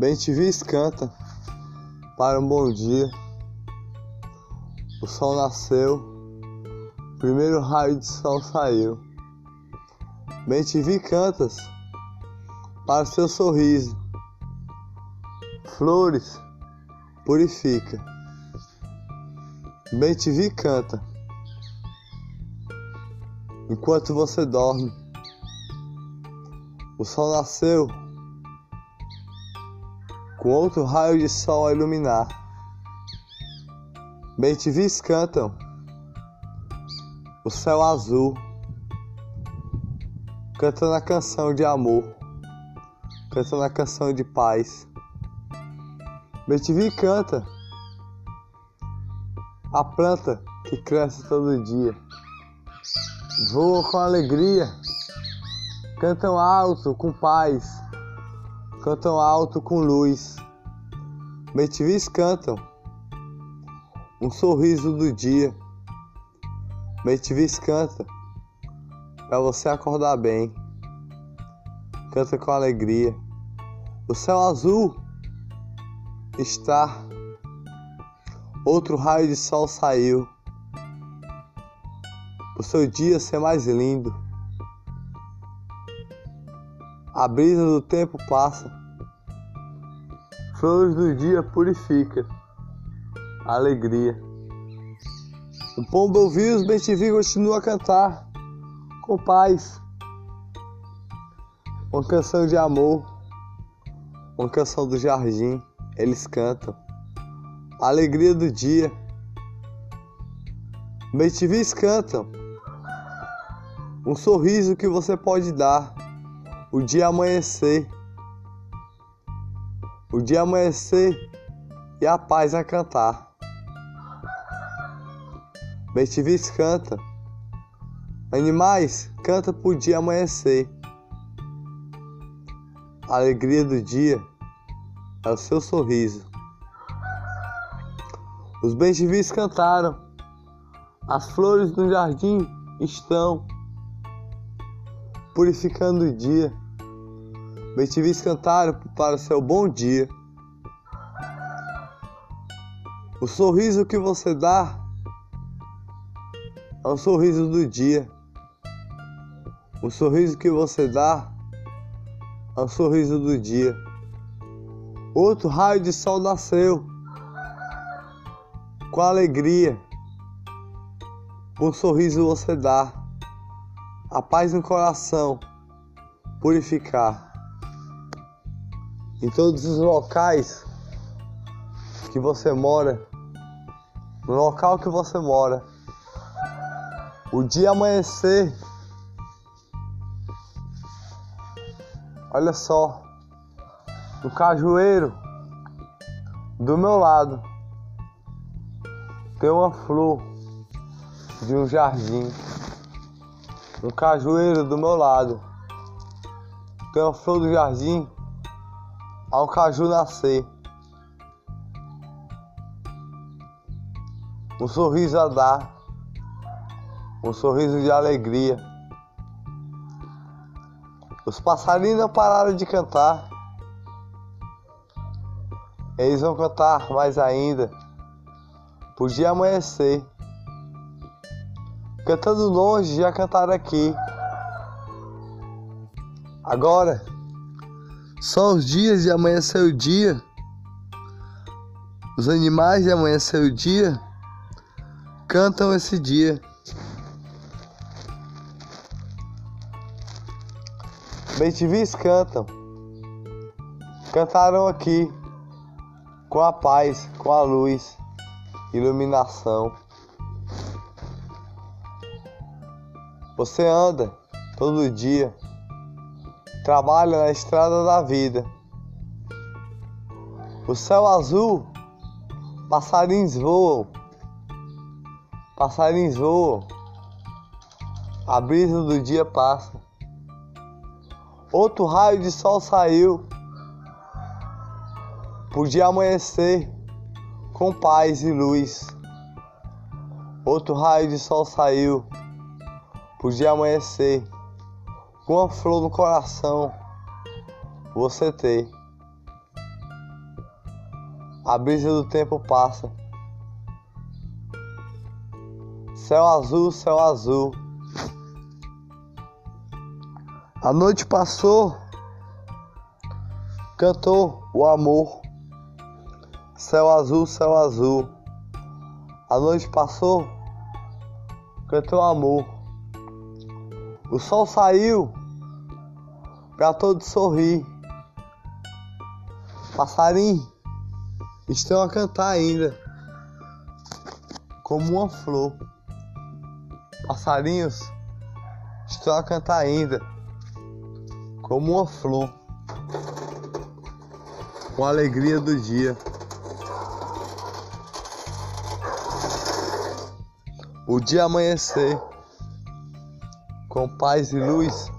Bem te vis canta para um bom dia. O sol nasceu, primeiro raio de sol saiu. Bem te vi cantas para seu sorriso. Flores purifica. Bem te vi canta enquanto você dorme. O sol nasceu com outro raio de sol a iluminar. Bem te vis cantam o céu azul, cantando a canção de amor, cantando a canção de paz. Bem te vi canta a planta que cresce todo dia, voa com alegria, cantam alto com paz cantam alto com luz. Betivis cantam um sorriso do dia. Betivis canta para você acordar bem. Canta com alegria. O céu azul está. Outro raio de sol saiu. O seu dia ser mais lindo. A brisa do tempo passa. Flores do dia purifica. Alegria. O pombo ouviu os bem-te-vi continua a cantar com paz. Uma canção de amor, uma canção do jardim, eles cantam. A alegria do dia. Bem-te-vis cantam. Um sorriso que você pode dar o dia amanhecer, o dia amanhecer e a paz a cantar. Bestivis canta, animais canta por dia amanhecer. A alegria do dia é o seu sorriso. Os bestivis cantaram, as flores do jardim estão purificando o dia. Betivis cantaram para o seu bom dia. O sorriso que você dá é o sorriso do dia. O sorriso que você dá é o sorriso do dia. Outro raio de sol nasceu com alegria. Um sorriso você dá a paz no coração, purificar. Em todos os locais que você mora, no local que você mora, o dia amanhecer. Olha só, no cajueiro do meu lado tem uma flor de um jardim um cajueiro do meu lado. Tem uma flor do jardim, ao caju nascer. Um sorriso a dar, um sorriso de alegria. Os passarinhos não pararam de cantar. Eles vão cantar mais ainda. Podia amanhecer. Cantando longe, já cantaram aqui. Agora, só os dias de amanhecer o dia, os animais de amanhecer o dia, cantam esse dia. Bentivis cantam, cantaram aqui, com a paz, com a luz, iluminação. Você anda todo dia, trabalha na estrada da vida. O céu azul, passarinhos voam, passarinhos voam, a brisa do dia passa. Outro raio de sol saiu, podia amanhecer com paz e luz. Outro raio de sol saiu Podia amanhecer uma flor no coração você ter. a brisa do tempo passa. Céu azul, céu azul. A noite passou, cantou o amor. Céu azul, céu azul. A noite passou, cantou o amor. O sol saiu para todos sorrir. Passarinho estão a cantar ainda, como uma flor. Passarinhos estão a cantar ainda, como uma flor, com a alegria do dia. O dia amanhecer, com paz e luz,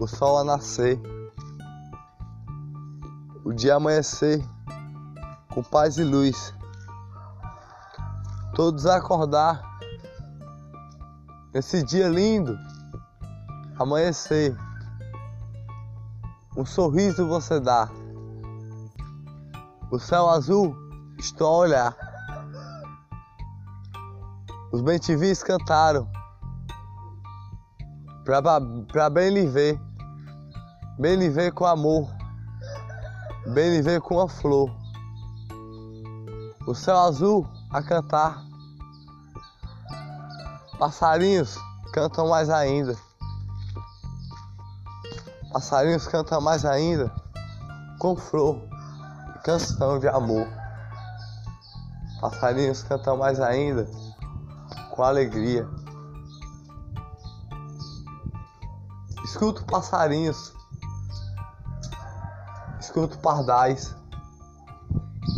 o sol a nascer, o dia amanhecer, com paz e luz todos acordar esse dia lindo, amanhecer. Um sorriso você dá. O céu azul, estou a olhar. Os bentivis cantaram para bem lhe ver, bem lhe com amor, bem lhe com a flor. O céu azul a cantar Passarinhos cantam mais ainda. Passarinhos cantam mais ainda com flor canção de amor. Passarinhos cantam mais ainda com alegria. Escuto passarinhos, escuto pardais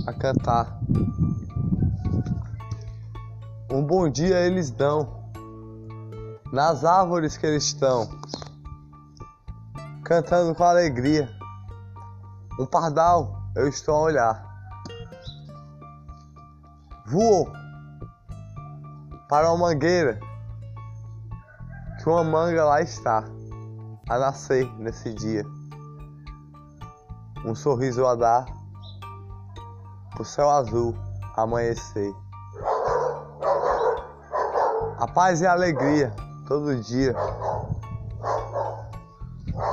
a cantar. Um bom dia eles dão nas árvores que eles estão, cantando com alegria. Um pardal eu estou a olhar. Voou para uma mangueira que uma manga lá está a nascer nesse dia. Um sorriso a dar, o céu azul amanhecer. A paz e a alegria todo dia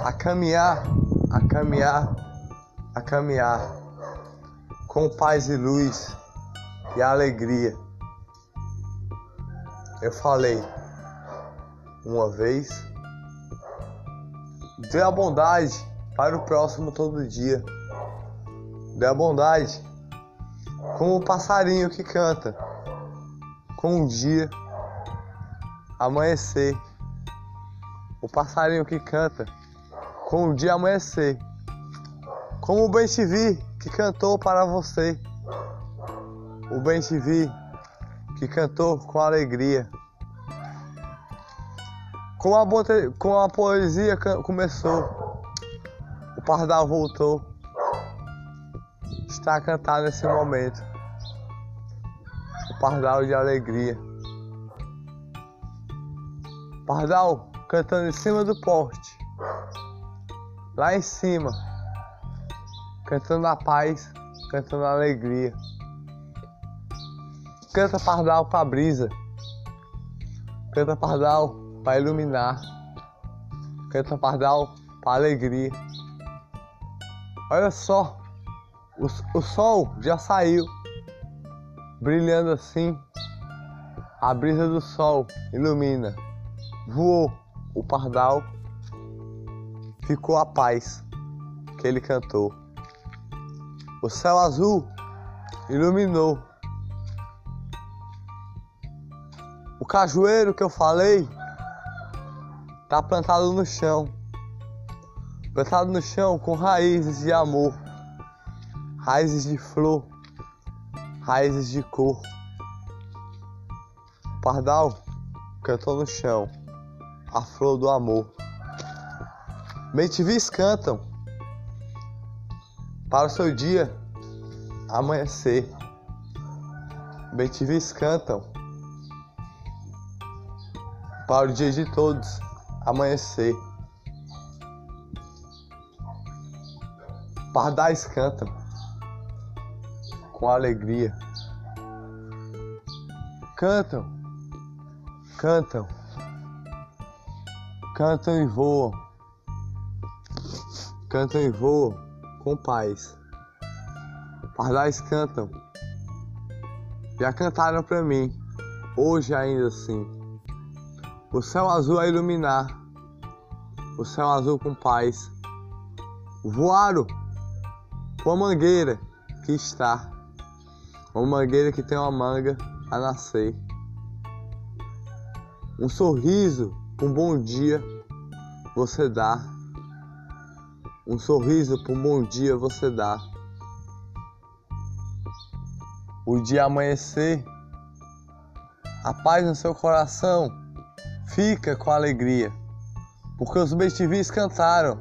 a caminhar, a caminhar, a caminhar com paz e luz e alegria. Eu falei uma vez, dê a bondade para o próximo todo dia. Dê a bondade como o passarinho que canta com um dia amanhecer. O passarinho que canta com o dia amanhecer. Como o bem te vi que cantou para você. O bem te vi que cantou com alegria. Com a, com a poesia começou, o pardal voltou. Está a cantar nesse momento. O pardal de alegria. Pardal cantando em cima do poste. Lá em cima. Cantando a paz, cantando a alegria. Canta Pardal pra brisa. Canta Pardal para iluminar. Canta Pardal para alegria. Olha só, o, o sol já saiu, brilhando assim. A brisa do sol ilumina. Voou o pardal, ficou a paz que ele cantou. O céu azul iluminou. O cajueiro que eu falei tá plantado no chão. Plantado no chão com raízes de amor, raízes de flor, raízes de cor. O pardal cantou no chão a flor do amor. Bentivis cantam para o seu dia amanhecer. Bentivis cantam para o dia de todos amanhecer. Pardais cantam com alegria. Cantam, cantam, cantam e voam, cantam e voam com paz. Pardais cantam, já cantaram para mim, hoje ainda assim. O céu azul a iluminar, o céu azul com paz. Voaram com a mangueira que está, uma mangueira que tem uma manga a nascer. Um sorriso, um bom dia você dá. Um sorriso para um bom dia você dá. O dia amanhecer, a paz no seu coração fica com alegria, porque os bestivis cantaram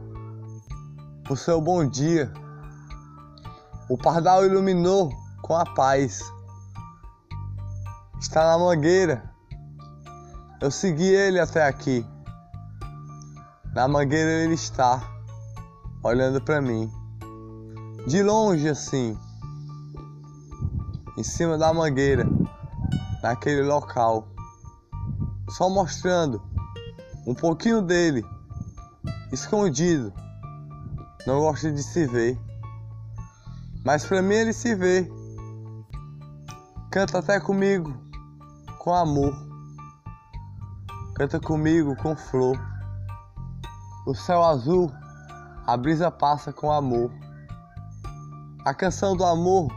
o seu bom dia. O pardal iluminou com a paz está na mangueira. Eu segui ele até aqui. Na mangueira ele está, olhando para mim. De longe assim, em cima da mangueira, naquele local. Só mostrando um pouquinho dele, escondido. Não gosta de se ver. Mas para mim ele se vê. Canta até comigo com amor. Canta comigo com flor. O céu azul, a brisa passa com amor. A canção do amor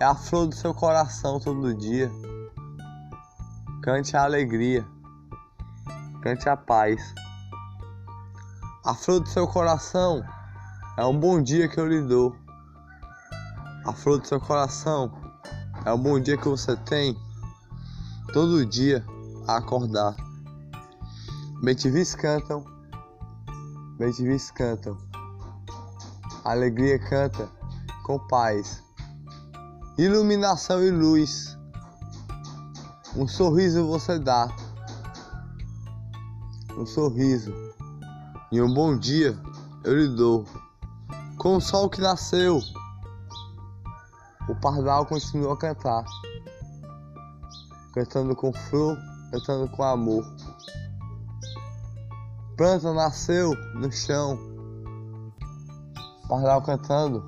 é a flor do seu coração todo dia. Cante a alegria, cante a paz. A flor do seu coração é um bom dia que eu lhe dou. A flor do seu coração é um bom dia que você tem todo dia a acordar. Bentivis cantam, bentivis cantam, alegria canta com paz, iluminação e luz. Um sorriso você dá, um sorriso e um bom dia eu lhe dou. Com o sol que nasceu, o pardal continua a cantar cantando com flor, cantando com amor. Planta nasceu no chão, pardal cantando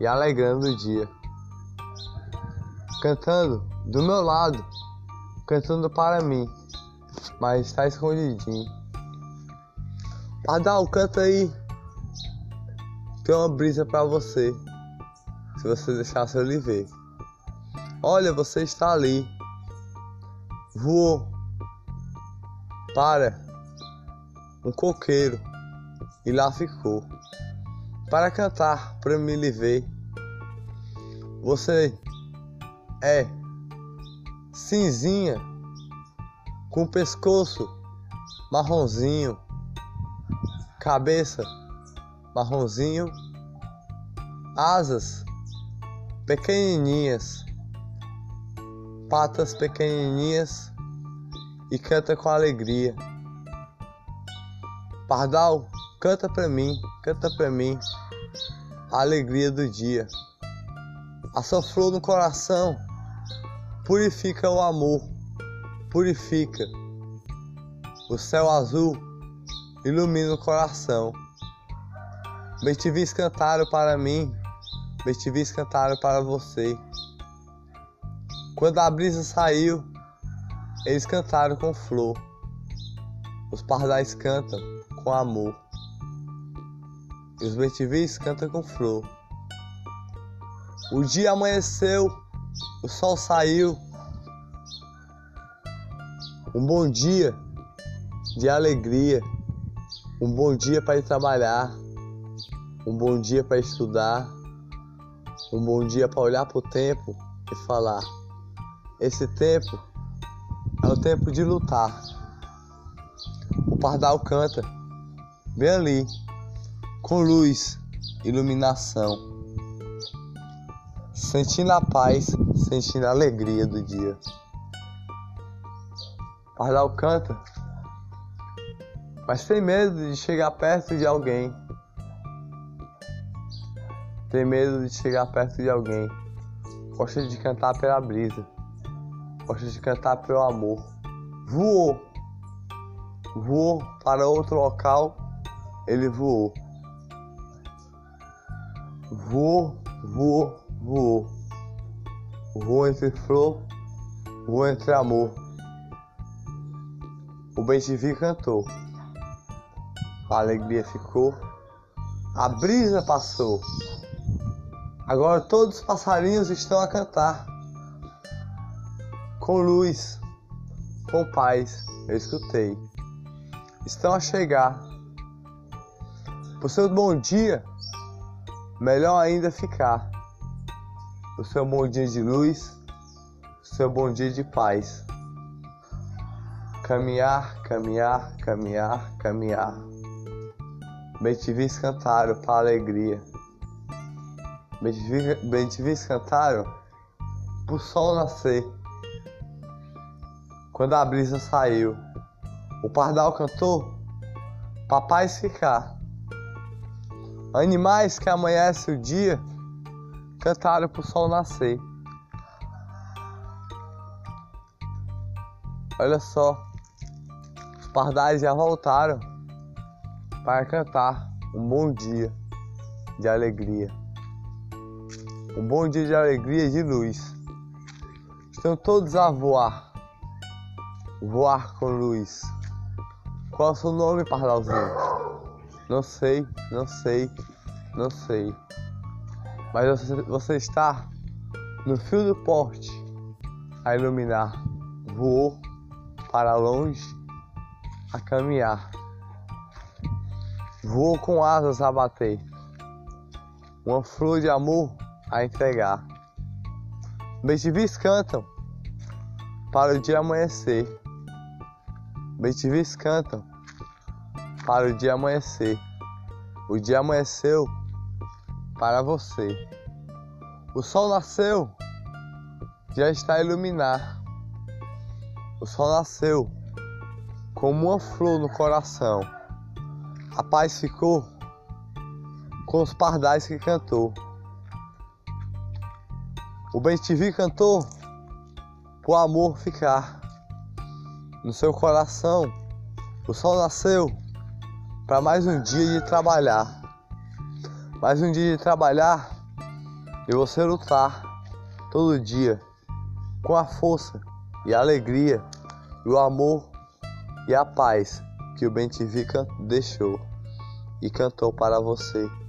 e alegrando o dia. Cantando do meu lado, cantando para mim, mas está escondidinho. Pardal, canta aí. Tem uma brisa para você, se você deixasse eu lhe ver. Olha, você está ali. Voou para um coqueiro e lá ficou para cantar para me lhe ver. Você é cinzinha com pescoço marronzinho, cabeça marronzinho, asas pequenininhas patas pequenininhas e canta com alegria. Pardal, canta pra mim, canta pra mim a alegria do dia. A sua flor no coração purifica o amor, purifica. O céu azul ilumina o coração. Bestivis cantaram para mim, bestivis cantaram para você. Quando a brisa saiu, eles cantaram com flor. Os pardais cantam com amor. E os bentivis cantam com flor. O dia amanheceu, o sol saiu. Um bom dia de alegria. Um bom dia para ir trabalhar. Um bom dia para estudar. Um bom dia para olhar para o tempo e falar. Esse tempo é o tempo de lutar. O pardal canta bem ali, com luz, iluminação, sentindo a paz, sentindo a alegria do dia. O pardal canta, mas tem medo de chegar perto de alguém. Tem medo de chegar perto de alguém. Gosta de cantar pela brisa. Gosta de cantar pelo amor. Voou. Voou para outro local. Ele voou. Voou, voou, voou. Voou entre flor, voou entre amor. O bem-te-vi cantou. A alegria ficou. A brisa passou. Agora todos os passarinhos estão a cantar. Com luz, com paz, eu escutei. Estão a chegar. Por seu bom dia, melhor ainda ficar. O seu bom dia de luz, o seu bom dia de paz. Caminhar, caminhar, caminhar, caminhar. Bem cantaram para alegria. Bem te vis cantaram pro sol nascer. Quando a brisa saiu, o pardal cantou papai ficar. Animais que amanhece o dia cantaram pro sol nascer. Olha só, os pardais já voltaram para cantar um bom dia de alegria. Um bom dia de alegria e de luz. Estão todos a voar. Voar com luz. Qual é o seu nome, pardalzinho? Não sei, não sei, não sei. Mas você, você está no fio do porte a iluminar. Voou para longe a caminhar. Voou com asas a bater, uma flor de amor a entregar. Bentivis cantam para o dia amanhecer. Bentivis cantam para o dia amanhecer. O dia amanheceu para você. O sol nasceu, já está a iluminar. O sol nasceu como uma flor no coração. A paz ficou com os pardais que cantou. O bem te vi cantou por amor ficar no seu coração. O sol nasceu para mais um dia de trabalhar. Mais um dia de trabalhar e você lutar todo dia com a força e a alegria e o amor e a paz que o bem te deixou e cantou para você.